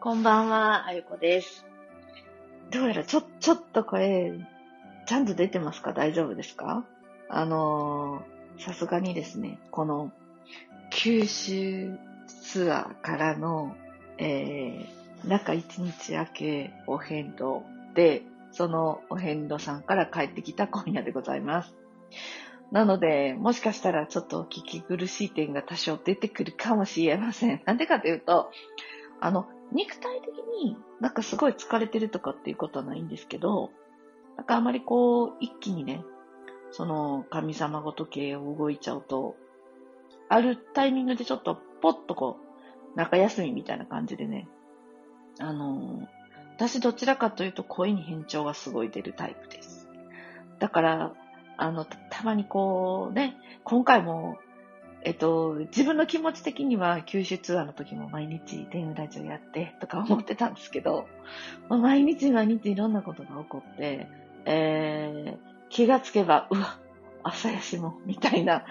こんばんは、あゆこです。どうやらちょ、ちょっと声、ちゃんと出てますか？大丈夫ですか？あのーさすがにですね、この、九州ツアーからの、えー、中一日明けお遍路で、そのお遍路さんから帰ってきた今夜でございます。なので、もしかしたらちょっと聞き苦しい点が多少出てくるかもしれません。なんでかというと、あの、肉体的になんかすごい疲れてるとかっていうことはないんですけど、なんかあまりこう、一気にね、その神様ごと系を動いちゃうと、あるタイミングでちょっとポッとこう、中休みみたいな感じでね、あのー私どちらかというと声に変調がすごい出るタイプです。だから、あの、たたまにこうね、今回も、えっと、自分の気持ち的には九州ツアーの時も毎日電話ラジオやってとか思ってたんですけど、まあ毎日毎日いろんなことが起こって、えー、気がつけば、うわ、朝やしも、みたいな、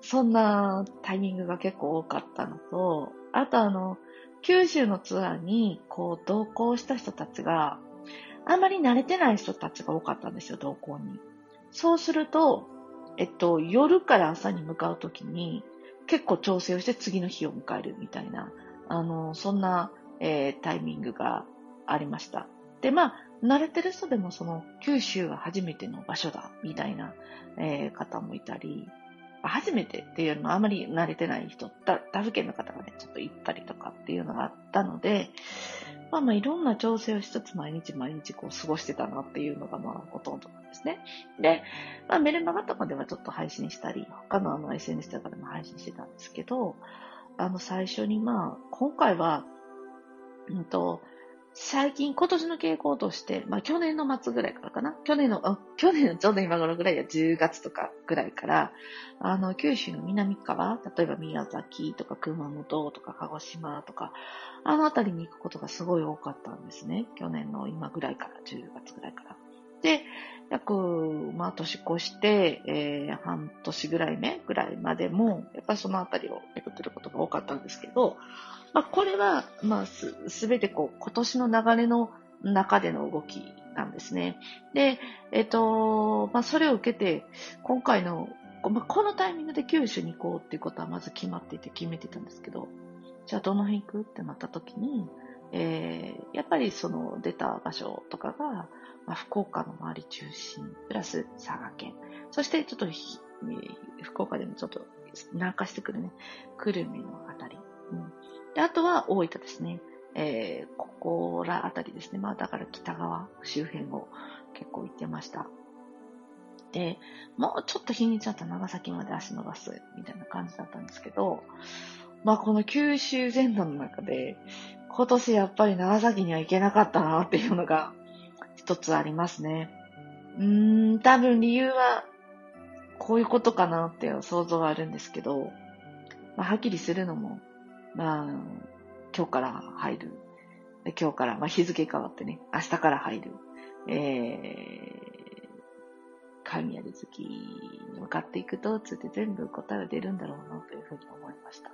そんなタイミングが結構多かったのと、あとあの、九州のツアーにこう同行した人たちが、あんまり慣れてない人たちが多かったんですよ、同行に。そうすると、えっと、夜から朝に向かうときに、結構調整をして次の日を迎えるみたいな、あの、そんな、えータイミングがありました。で、まあ、慣れてる人でもその、九州は初めての場所だ、みたいな、えー方もいたり、初めてっていうのはあまり慣れてない人、他他府県の方がね、ちょっと行ったりとかっていうのがあったので、まあまあいろんな調整をしつつ毎日毎日こう過ごしてたなっていうのがまあほとんどなんですね。で、まあメルマガとかではちょっと配信したり、他のあの SNS とかでも配信してたんですけど、あの最初にまあ今回は、うんと、最近、今年の傾向として、まあ去年の末ぐらいからかな？去年の、あ去年のちょうど今頃ぐらいや10月とかぐらいから、あの、九州の南側、例えば宮崎とか熊本とか鹿児島とか、あの辺りに行くことがすごい多かったんですね。去年の今ぐらいから、10月ぐらいから。で、約、まあ年越して、えー半年ぐらい目ぐらいまでも、やっぱりその辺りを巡ってることが多かったんですけど、まあこれは、まあす、すべてこう、今年の流れの中での動きなんですね。で、えっ、と、まあそれを受けて、今回の、まあ、このタイミングで九州に行こうっていうことはまず決まっていて決めてたんですけど、じゃあどの辺行くってなった時に、えーやっぱりその出た場所とかが、まあ、福岡の周り中心、プラス佐賀県、そしてちょっと、えー福岡でもちょっと南下してくるね、久留米のあたり。うん、であとは大分ですね。えーここらあたりですね。まあだから北側周辺を結構行ってました。で、もうちょっと日にちゃった長崎まで足伸ばすみたいな感じだったんですけど、まあこの九州全土の中で、今年やっぱり長崎には行けなかったなっていうのが一つありますね。うーん、多分理由はこういうことかなっていう想像があるんですけど、まあはっきりするのも、まあ、今日から入る。今日から、まあ日付変わってね、明日から入る。え、神谷月に向かっていくと、つって全部答えは出るんだろうなというふうに思いました。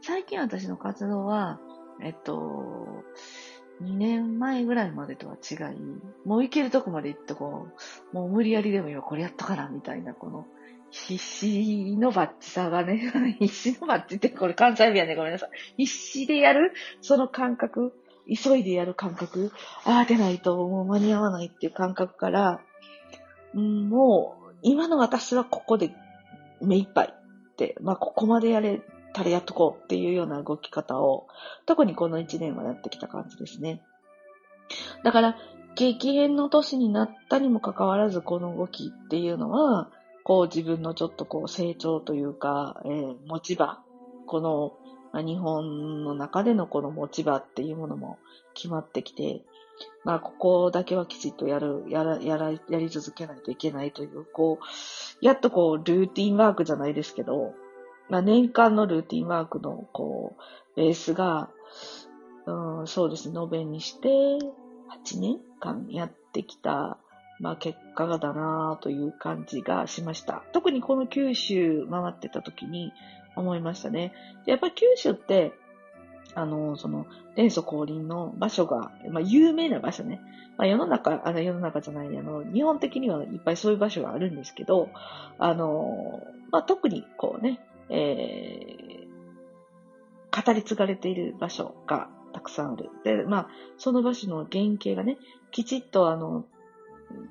最近私の活動は、えっと、2年前ぐらいまでとは違い、もう行けるとこまで行っとこう、もう無理やりでも今これやっとかな、みたいな、この、必死のバッチさがね、必死のバッチってこれ関西弁やね、ごめんなさい。必死でやる、その感覚、急いでやる感覚、ああ、出ないともう間に合わないっていう感覚から、もう、今の私はここで目いっぱいって、まあ、ここまでやれたらやっとこうっていうような動き方を、特にこの1年はやってきた感じですね。だから、激変の年になったにもかかわらず、この動きっていうのは、こう自分のちょっとこう成長というか、えー持ち場、この、まあ日本の中でのこの持ち場っていうものも決まってきて、まあ、ここだけはきちっとやる、やら、やら、やり続けないといけないという、こう、やっとこう、ルーティンワークじゃないですけど、まあ、年間のルーティンワークの、こう、ベースが、うん、そうですね、延べにして、8年間やってきた、まあ、結果がだなという感じがしました。特にこの九州回ってた時に思いましたね。やっぱり九州って、あの、その、伝祖降臨の場所が、まあ、有名な場所ね。まあ、世の中、あの、世の中じゃない、あの、日本的にはいっぱいそういう場所があるんですけど、あの、まあ、特に、こうね、えー、語り継がれている場所がたくさんある。で、まあ、その場所の原型がね、きちっと、あの、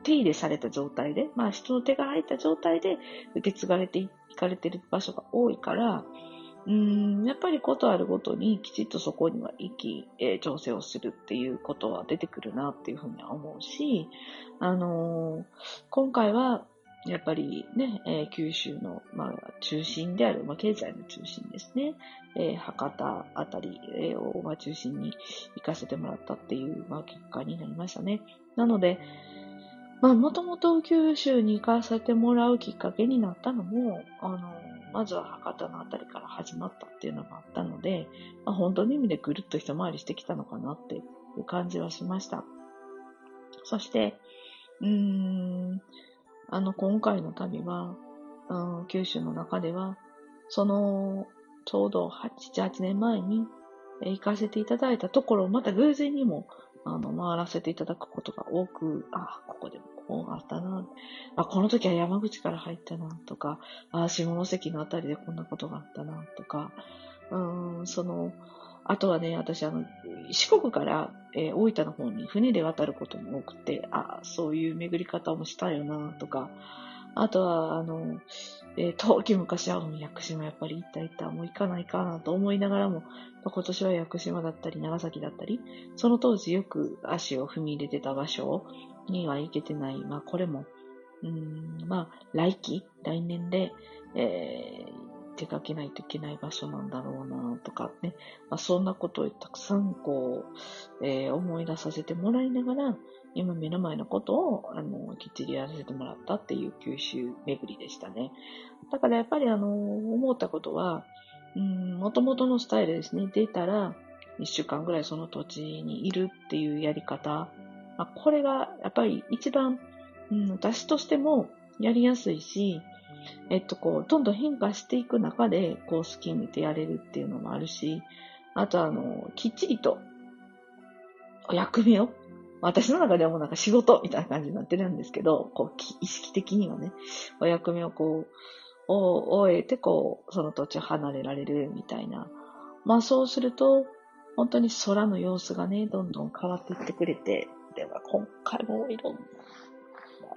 手入れされた状態で、まあ、人の手が入った状態で受け継がれていかれている場所が多いから、うん、やっぱりことあるごとにきちっとそこには行き、えー、調整をするっていうことは出てくるなっていうふうには思うし、あのー、今回はやっぱりね、えー、九州の、まあ、中心である、まあ、経済の中心ですね、えー、博多あたりを、まあ、中心に行かせてもらったっていう、まあ、結果になりましたね。なので、まあ、もともと九州に行かせてもらうきっかけになったのも、あの、まずは博多のあたりから始まったっていうのがあったので、まあ、本当の意味でぐるっと一回りしてきたのかなっていう感じはしました。そして、うーん、あの、今回の旅は、うん、九州の中では、その、ちょうど8、8年前に行かせていただいたところ、また偶然にもあの、回らせていただくことが多く、あ、ここでもこうあったな、あ、この時は山口から入ったな、とか、あ、下関のあたりでこんなことがあったな、とか、うん、その、あとはね、私、あの、四国から、えー、大分の方に船で渡ることも多くて、あ、そういう巡り方もしたよな、とか、あとは、あの、えー、冬季昔は屋久島やっぱり行った行った、もう行かないかなと思いながらも、今年は屋久島だったり長崎だったり、その当時よく足を踏み入れてた場所には行けてない。まあこれも、うん、まあ来期、来年で、えー、出かけないといけない場所なんだろうなとかね、まあそんなことをたくさんこう、えー、思い出させてもらいながら、今目の前のことを、あの、きっちりやらせてもらったっていう九州巡りでしたね。だからやっぱりあの、思ったことは、うん、元々のスタイルですね。出たら、一週間ぐらいその土地にいるっていうやり方。まあ、これがやっぱり一番、うん、私としてもやりやすいし、えっと、こう、どんどん変化していく中で、こう、好きに見てやれるっていうのもあるし、あとあの、きっちりと、お役目を私の中ではもうなんか仕事みたいな感じになってるんですけど、こう、意識的にはね、お役目をこう、を終えて、こう、その土地を離れられるみたいな。まあそうすると、本当に空の様子がね、どんどん変わっていってくれて、では今回もいろん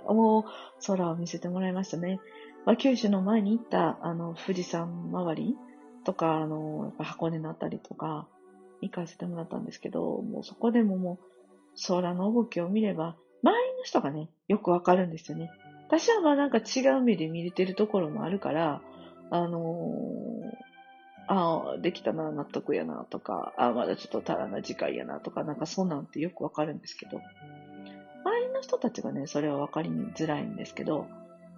な、もう空を見せてもらいましたね。まあ、九州の前に行った、あの、富士山周りとか、あの、箱根のあたりとか、行かせてもらったんですけど、もうそこでももう、空の動きを見れば、周りの人がね、よくわかるんですよね。私はまあなんか違う目で見れてるところもあるから、あのー、ああ、できたな、納得やな、とか、ああ、まだちょっと足らない時間やな、とか、なんかそんなんってよくわかるんですけど、周りの人たちがね、それはわかりづらいんですけど、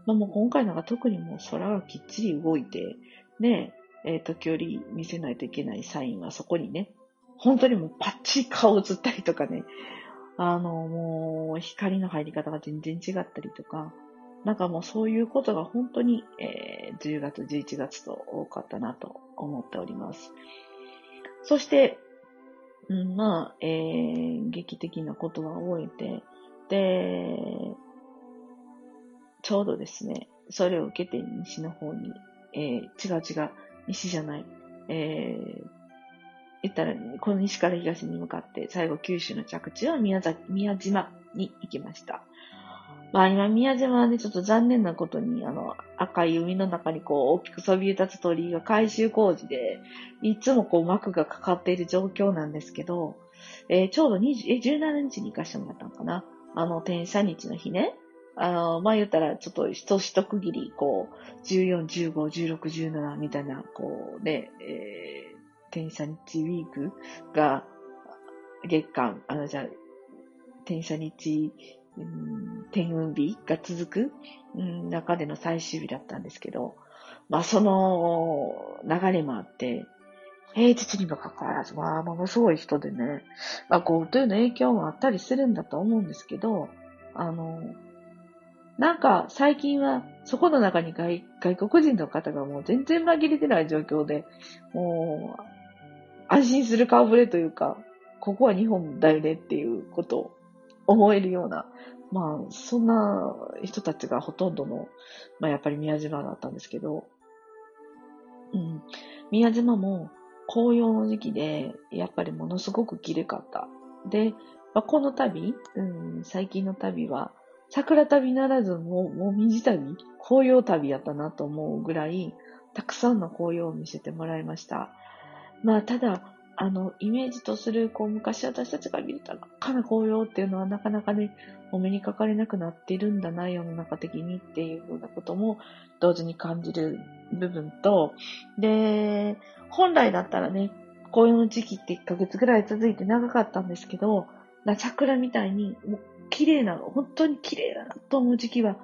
まあもう今回なんか特にもう空がきっちり動いて、ね、えー、時折見せないといけないサインはそこにね、本当にもうパッチリ顔映ったりとかね、あの、もう、光の入り方が全然違ったりとか、なんかもうそういうことが本当に、えー、10月、11月と多かったなと思っております。そして、うん、まあ、えー、劇的なことは終えて、で、ちょうどですね、それを受けて西の方に、えー、違う違う、西じゃない、えー、言ったら、この西から東に向かって、最後九州の着地は宮崎、宮島に行きました。まあ今、宮島はね、ちょっと残念なことに、あの、赤い海の中にこう、大きくそびえ立つ鳥居が改修工事で、いつもこう、幕がかかっている状況なんですけど、えー、ちょうど20、え、17日に行かしてもらったのかなあの、転写日の日ね。あの、まあ言ったら、ちょっと一一区切り、こう、14、15、16、17みたいな、こうね、えー天差日ウィークが月間、あの、じゃ、天差日、うん、天運日が続く、うん、中での最終日だったんですけど、まあ、その流れもあって、平日にもかかわらず、まあ、ものすごい人でね、まあ、GoTo の影響もあったりするんだと思うんですけど、あの、なんか最近はそこの中に外外国人の方がもう全然紛れてない状況で、もう安心する顔ぶれというか、ここは日本だよねっていうことを思えるような、まあ、そんな人たちがほとんどの、まあやっぱり宮島だったんですけど、うん。宮島も紅葉の時期で、やっぱりものすごく綺麗かった。で、まあ、この旅、うん、最近の旅は、桜旅ならずも、もみじ旅、紅葉旅やったなと思うぐらい、たくさんの紅葉を見せてもらいました。まあ、ただ、あの、イメージとする、こう、昔私たちが見れた真っ赤な紅葉っていうのはなかなかね、お目にかかれなくなってるんだな、世の中的にっていうふうなことも同時に感じる部分と、で、本来だったらね、紅葉の時期って1ヶ月ぐらい続いて長かったんですけど、桜みたいに、もう綺麗な、本当に綺麗だなと思う時期は、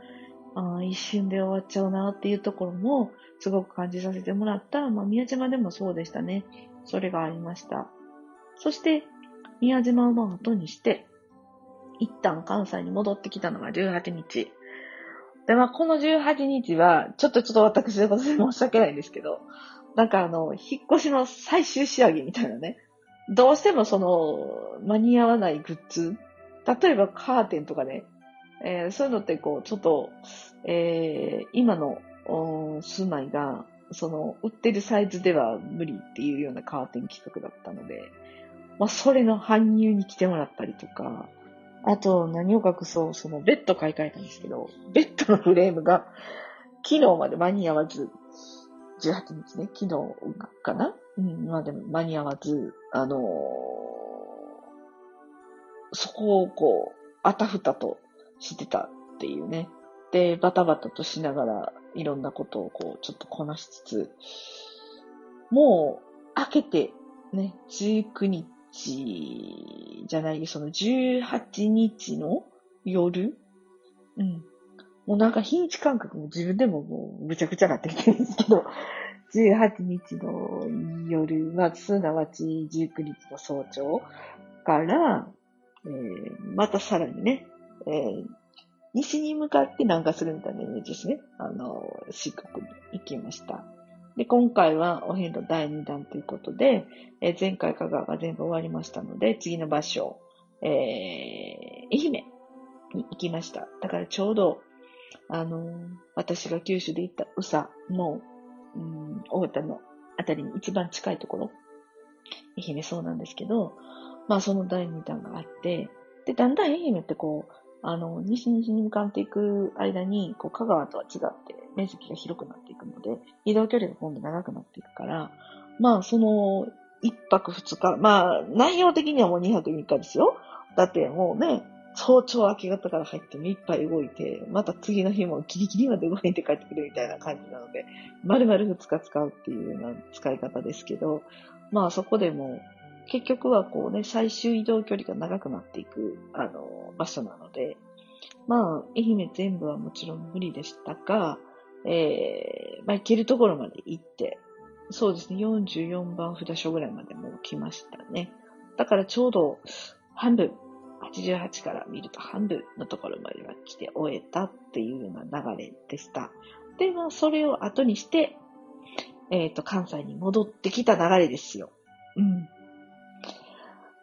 あ一瞬で終わっちゃうなっていうところも、すごく感じさせてもらった、まあ、宮島でもそうでしたね。それがありました。そして、宮島を後にして、一旦関西に戻ってきたのが18日。で、まあ、この18日は、ちょっとちょっと私でことで申し訳ないんですけど、なんかあの、引っ越しの最終仕上げみたいなね。どうしてもその、間に合わないグッズ。例えばカーテンとかね。えー、そういうのってこう、ちょっと、えー、今の住まいが、その、売ってるサイズでは無理っていうようなカーテン企画だったので、まあ、それの搬入に来てもらったりとか、あと、何を隠そう、その、ベッド買い替えたんですけど、ベッドのフレームが、昨日まで間に合わず、18日ね、昨日かな？うん、まあでも間に合わず、あのー、そこをこう、あたふたとしてたっていうね。で、バタバタとしながら、いろんなことをこう、ちょっとこなしつつ、もう、開けて、ね、19日じゃない、その18日の夜うん。もうなんか日にち感覚も自分でももうむちゃくちゃなってきてるんですけど、18日の夜、まあ、すなわち19日の早朝から、えー、またさらにね、えー、西に向かって南下するみたいなイメージですね。あの、四国に行きました。で、今回はお遍路第2弾ということで、えー、前回香川が全部終わりましたので、次の場所、えー、愛媛に行きました。だからちょうど、あのー、私が九州で行った宇佐の、うん、大分のあたりに一番近いところ、愛媛そうなんですけど、まあその第2弾があって、で、だんだん愛媛ってこう、あの、西西に向かっていく間に、こう、香川とは違って、面積が広くなっていくので、移動距離が今度長くなっていくから、まあ、その、一泊二日、まあ、内容的にはもう二泊三日ですよ。だってもうね、早朝明け方から入って目いっぱい動いて、また次の日もギリギリまで動いて帰ってくるみたいな感じなので、丸々二日使うっていうような使い方ですけど、まあそこでも結局はこうね、最終移動距離が長くなっていく、あの、場所なので、まあ、愛媛全部はもちろん無理でしたが、えー、まあ、行けるところまで行って、そうですね、44番札所ぐらいまでもう来ましたね。だからちょうど半分、88から見ると半分のところまでは来て終えたっていうような流れでした。で、まあ、それを後にして、えっ、ー、と、関西に戻ってきた流れですよ。うん。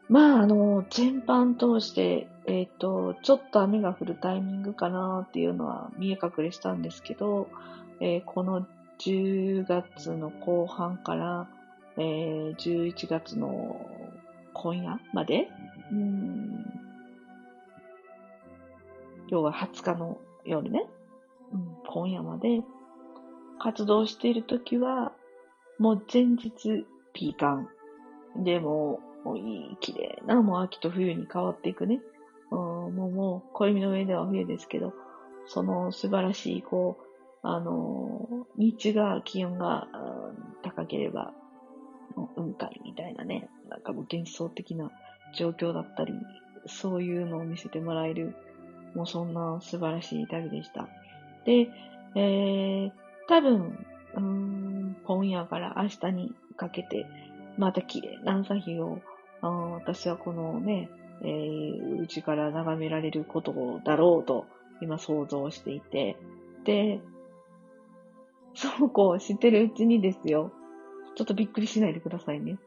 まあ、あの、全般通して、えっ、ー、と、ちょっと雨が降るタイミングかなっていうのは見え隠れしたんですけど、えー、この10月の後半から、えー、11月の今夜まで、うん、今日は20日の夜ね、うん、今夜まで活動しているときは、もう前日ピーカン。でも、もういい、綺麗な、もう秋と冬に変わっていくね。うん、もう、もう、暦の上では冬ですけど、その素晴らしい、こう、あの日中が気温が、高ければ、雲海みたいなね、なんかもう幻想的な状況だったり、そういうのを見せてもらえる、もうそんな素晴らしい旅でした。で、えー、多分、うん、今夜から明日にかけて、また綺麗な朝日をあ私はこのね、えー、うちから眺められることだろうと今想像していて、で、そうこう知ってるうちにですよ、ちょっとびっくりしないでくださいね。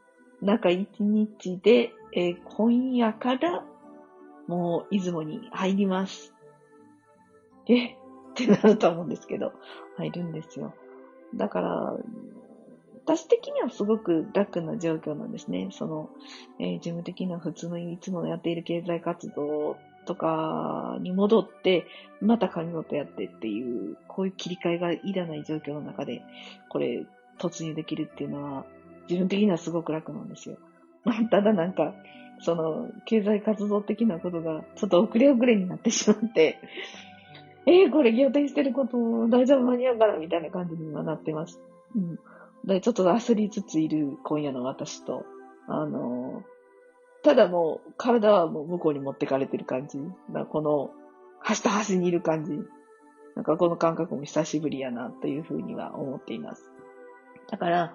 中1日で、えー、今夜からもう出雲に入ります。え？ってなると思うんですけど、入るんですよ。だから、私的にはすごく楽な状況なんですね。その、えー、事務的な普通のいつもやっている経済活動とかに戻って、また紙事やってっていう、こういう切り替えがいらない状況の中で、これ、突入できるっていうのは、自分的にはすごく楽なんですよ。ただなんか、その、経済活動的なことが、ちょっと遅れ遅れになってしまって、えー、これ予定してること大丈夫間に合うからみたいな感じにはなってます。うん。で、ちょっと焦りつついる今夜の私と、あのただもう、体はもう向こうに持ってかれてる感じ。だこの、端と端にいる感じ。なんかこの感覚も久しぶりやな、というふうには思っています。だから、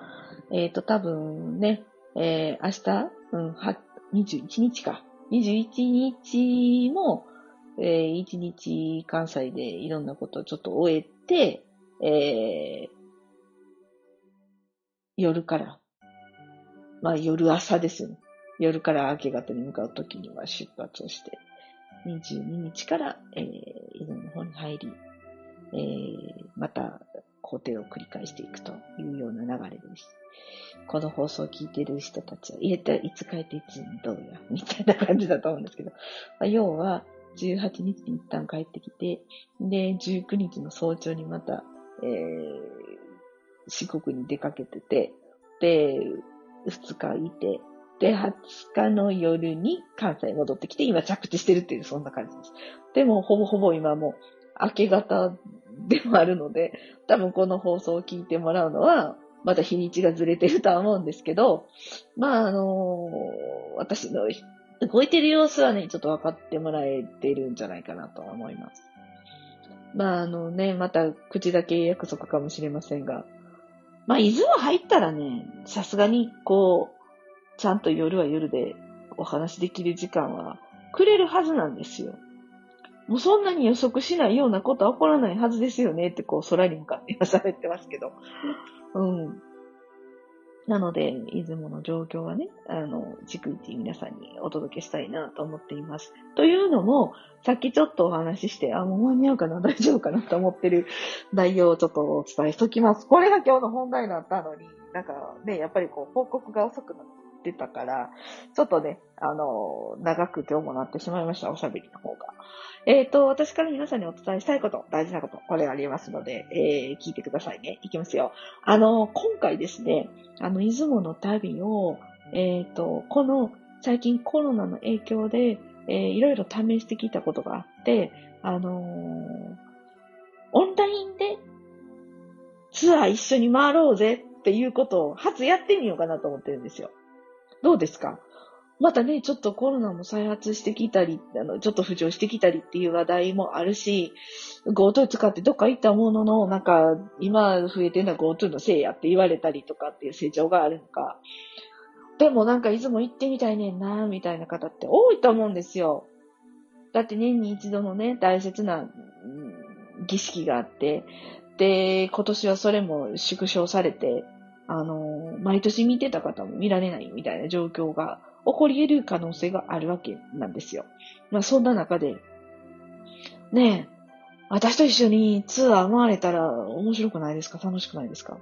えっ、ー、と、多分ね、えー、明日、うん、は、21日か。21日も、えー、1日関西でいろんなことをちょっと終えて、えー、夜から、まあ夜朝ですね。夜から明け方に向かうときには出発をして、22日から、えー、伊豆の方に入り、えー、また工程を繰り返していくというような流れです。この放送を聞いている人たちは、いいつ帰っていつどうや、みたいな感じだと思うんですけど、まあ、要は、18日に一旦帰ってきて、で、19日の早朝にまた、えー、四国に出かけてて、で、2日いて、で、20日の夜に関西に戻ってきて、今着地してるっていう、そんな感じです。でも、ほぼほぼ今も明け方でもあるので、多分この放送を聞いてもらうのは、また日にちがずれてるとは思うんですけど、まあ、あのー、私の動いてる様子はね、ちょっと分かってもらえてるんじゃないかなとは思います。まあ、あのね、また口だけ約束かもしれませんが、まあ、伊豆は入ったらね、さすがに、こう、ちゃんと夜は夜でお話できる時間はくれるはずなんですよ。もうそんなに予測しないようなことは起こらないはずですよねってこう空に向かって今喋ってますけど。うん。なので、出雲の状況はね、あの、逐一皆さんにお届けしたいなと思っています。というのも、さっきちょっとお話しして、あ、もう間に合うかな大丈夫かなと思ってる内容をちょっとお伝えしときます。これが今日の本題だったのに、なんかね、やっぱりこう、報告が遅くなってたから、ちょっとね、あの、長く今日もなってしまいました、おしゃべりの方が。えっ、ー、と、私から皆さんにお伝えしたいこと、大事なこと、これありますので、えー、聞いてくださいね。いきますよ。あの、今回ですね、あの、出雲の旅を、えっ、ー、と、この、最近コロナの影響で、えー、いろいろ試してきたことがあって、あのー、オンラインでツアー一緒に回ろうぜっていうことを初やってみようかなと思ってるんですよ。どうですか？またね、ちょっとコロナも再発してきたり、あの、ちょっと浮上してきたりっていう話題もあるし、GoTo 使ってどっか行ったものの、なんか、今増えてるのは GoTo のせいやって言われたりとかっていう成長があるのか。でもなんかいつも行ってみたいねんな、みたいな方って多いと思うんですよ。だって年に一度のね、大切な、儀式があって、で、今年はそれも縮小されて、あの、毎年見てた方も見られないみたいな状況が起こり得る可能性があるわけなんですよ。まあそんな中で、ねえ、私と一緒にツアー回れたら面白くないですか？楽しくないですか？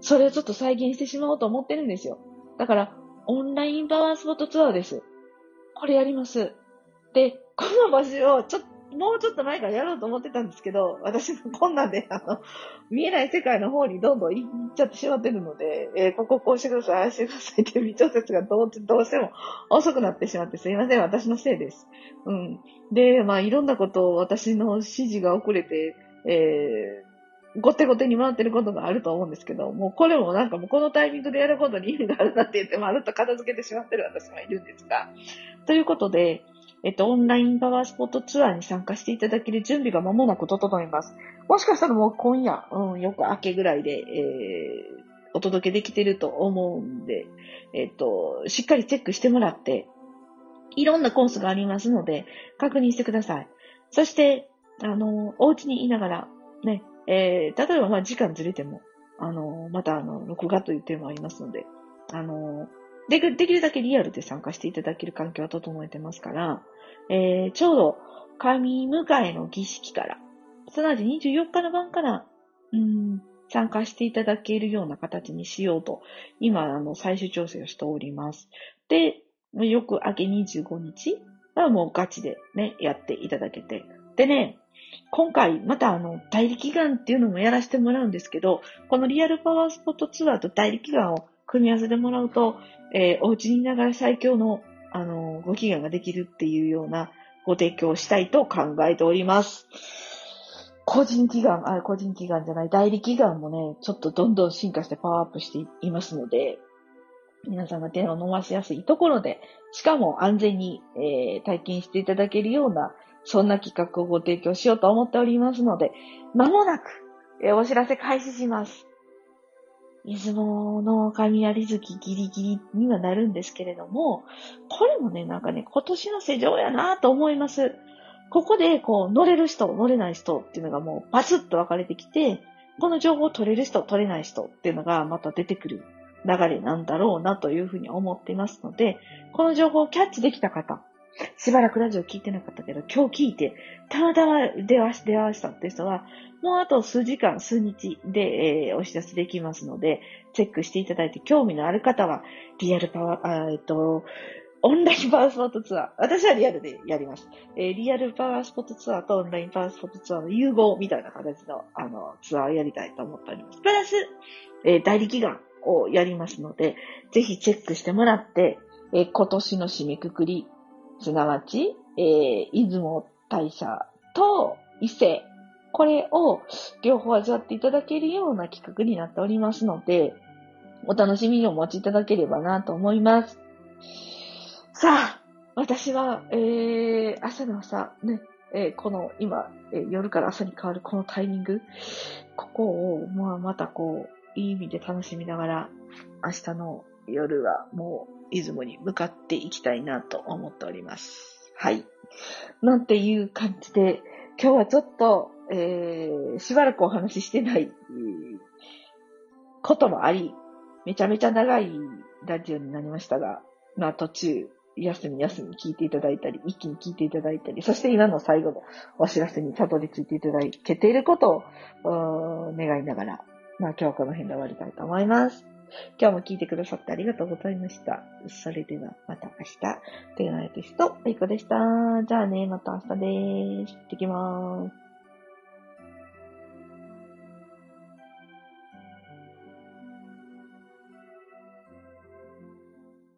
それをちょっと再現してしまおうと思ってるんですよ。だから、オンラインパワースポットツアーです。これやります。で、この場所をちょっともうちょっと前からやろうと思ってたんですけど、私もこんなんで、あの、見えない世界の方にどんどん行っちゃってしまってるので、えー、こここうしてください、ああしてくださいっていう微調節がどうどうしても遅くなってしまってすいません、私のせいです。うん。で、まあいろんなことを私の指示が遅れて、えー、ごてごてに回ってることがあると思うんですけど、もうこれもなんかもうこのタイミングでやることに意味があるなって言って、まるっと片付けてしまってる私もいるんですが、ということで、えっと、オンラインパワースポットツアーに参加していただける準備が間もなく整います。もしかしたらもう今夜、うん、よく明けぐらいで、えー、お届けできてると思うんで、えっと、しっかりチェックしてもらって、いろんなコースがありますので、確認してください。そして、あの、お家にいながら、ね、えー、例えばまあ時間ずれても、あの、またあの、録画という点もありますので、あの、でできるだけリアルで参加していただける環境は整えてますから、えー、ちょうど神迎えの儀式から、すなわち24日の晩から、うん、参加していただけるような形にしようと、今、あの、最終調整をしております。で、よく明け25日はもうガチでね、やっていただけて。でね、今回、またあの、代理祈願っていうのもやらせてもらうんですけど、このリアルパワースポットツアーと代理祈願を組み合わせてもらうと、えー、お家にいながら最強の、あの、ご祈願ができるっていうようなご提供をしたいと考えております。個人祈願、あ、個人祈願じゃない、代理祈願もね、ちょっとどんどん進化してパワーアップしていますので、皆さんが手を伸ばしやすいところで、しかも安全に、えー、体験していただけるような、そんな企画をご提供しようと思っておりますので、まもなく、えー、お知らせ開始します。出雲の雷月ギリギリにはなるんですけれども、これもね、なんかね、今年の世情やなと思います。ここで、こう、乗れる人、乗れない人っていうのがもうバツッと分かれてきて、この情報を取れる人、取れない人っていうのがまた出てくる流れなんだろうなというふうに思っていますので、この情報をキャッチできた方、しばらくラジオ聞いてなかったけど、今日聞いて、たまたま出会出会わしたって人は、もうあと数時間、数日で、えー、お知らせできますので、チェックしていただいて、興味のある方は、リアルパワー、えっと、オンラインパワースポットツアー。私はリアルでやります。えー、リアルパワースポットツアーとオンラインパワースポットツアーの融合みたいな形の、あの、ツアーをやりたいと思っております。プラス、えー、代理祈願をやりますので、ぜひチェックしてもらって、えー、今年の締めくくり、すなわち、えー、出雲大社と伊勢、これを両方味わっていただけるような企画になっておりますので、お楽しみにお持ちいただければなと思います。さあ、私は、えー、朝の朝、ね、えー、この今、えー、夜から朝に変わるこのタイミング、ここを、まあ、またこう、いい意味で楽しみながら、明日の夜はもう、出雲に向かっていきたいなと思っております。はい。なんていう感じで、今日はちょっと、えー、しばらくお話ししてない、こともあり、めちゃめちゃ長いラジオになりましたが、まあ途中、休み休み聞いていただいたり、一気に聞いていただいたり、そして今の最後のお知らせにたどり着いていただけていることを願いながら、まあ今日はこの辺で終わりたいと思います。今日も聞いてくださってありがとうございました。それではまた明日。というのテスト、あいこでした。じゃあね、また明日です。行ってきまーす。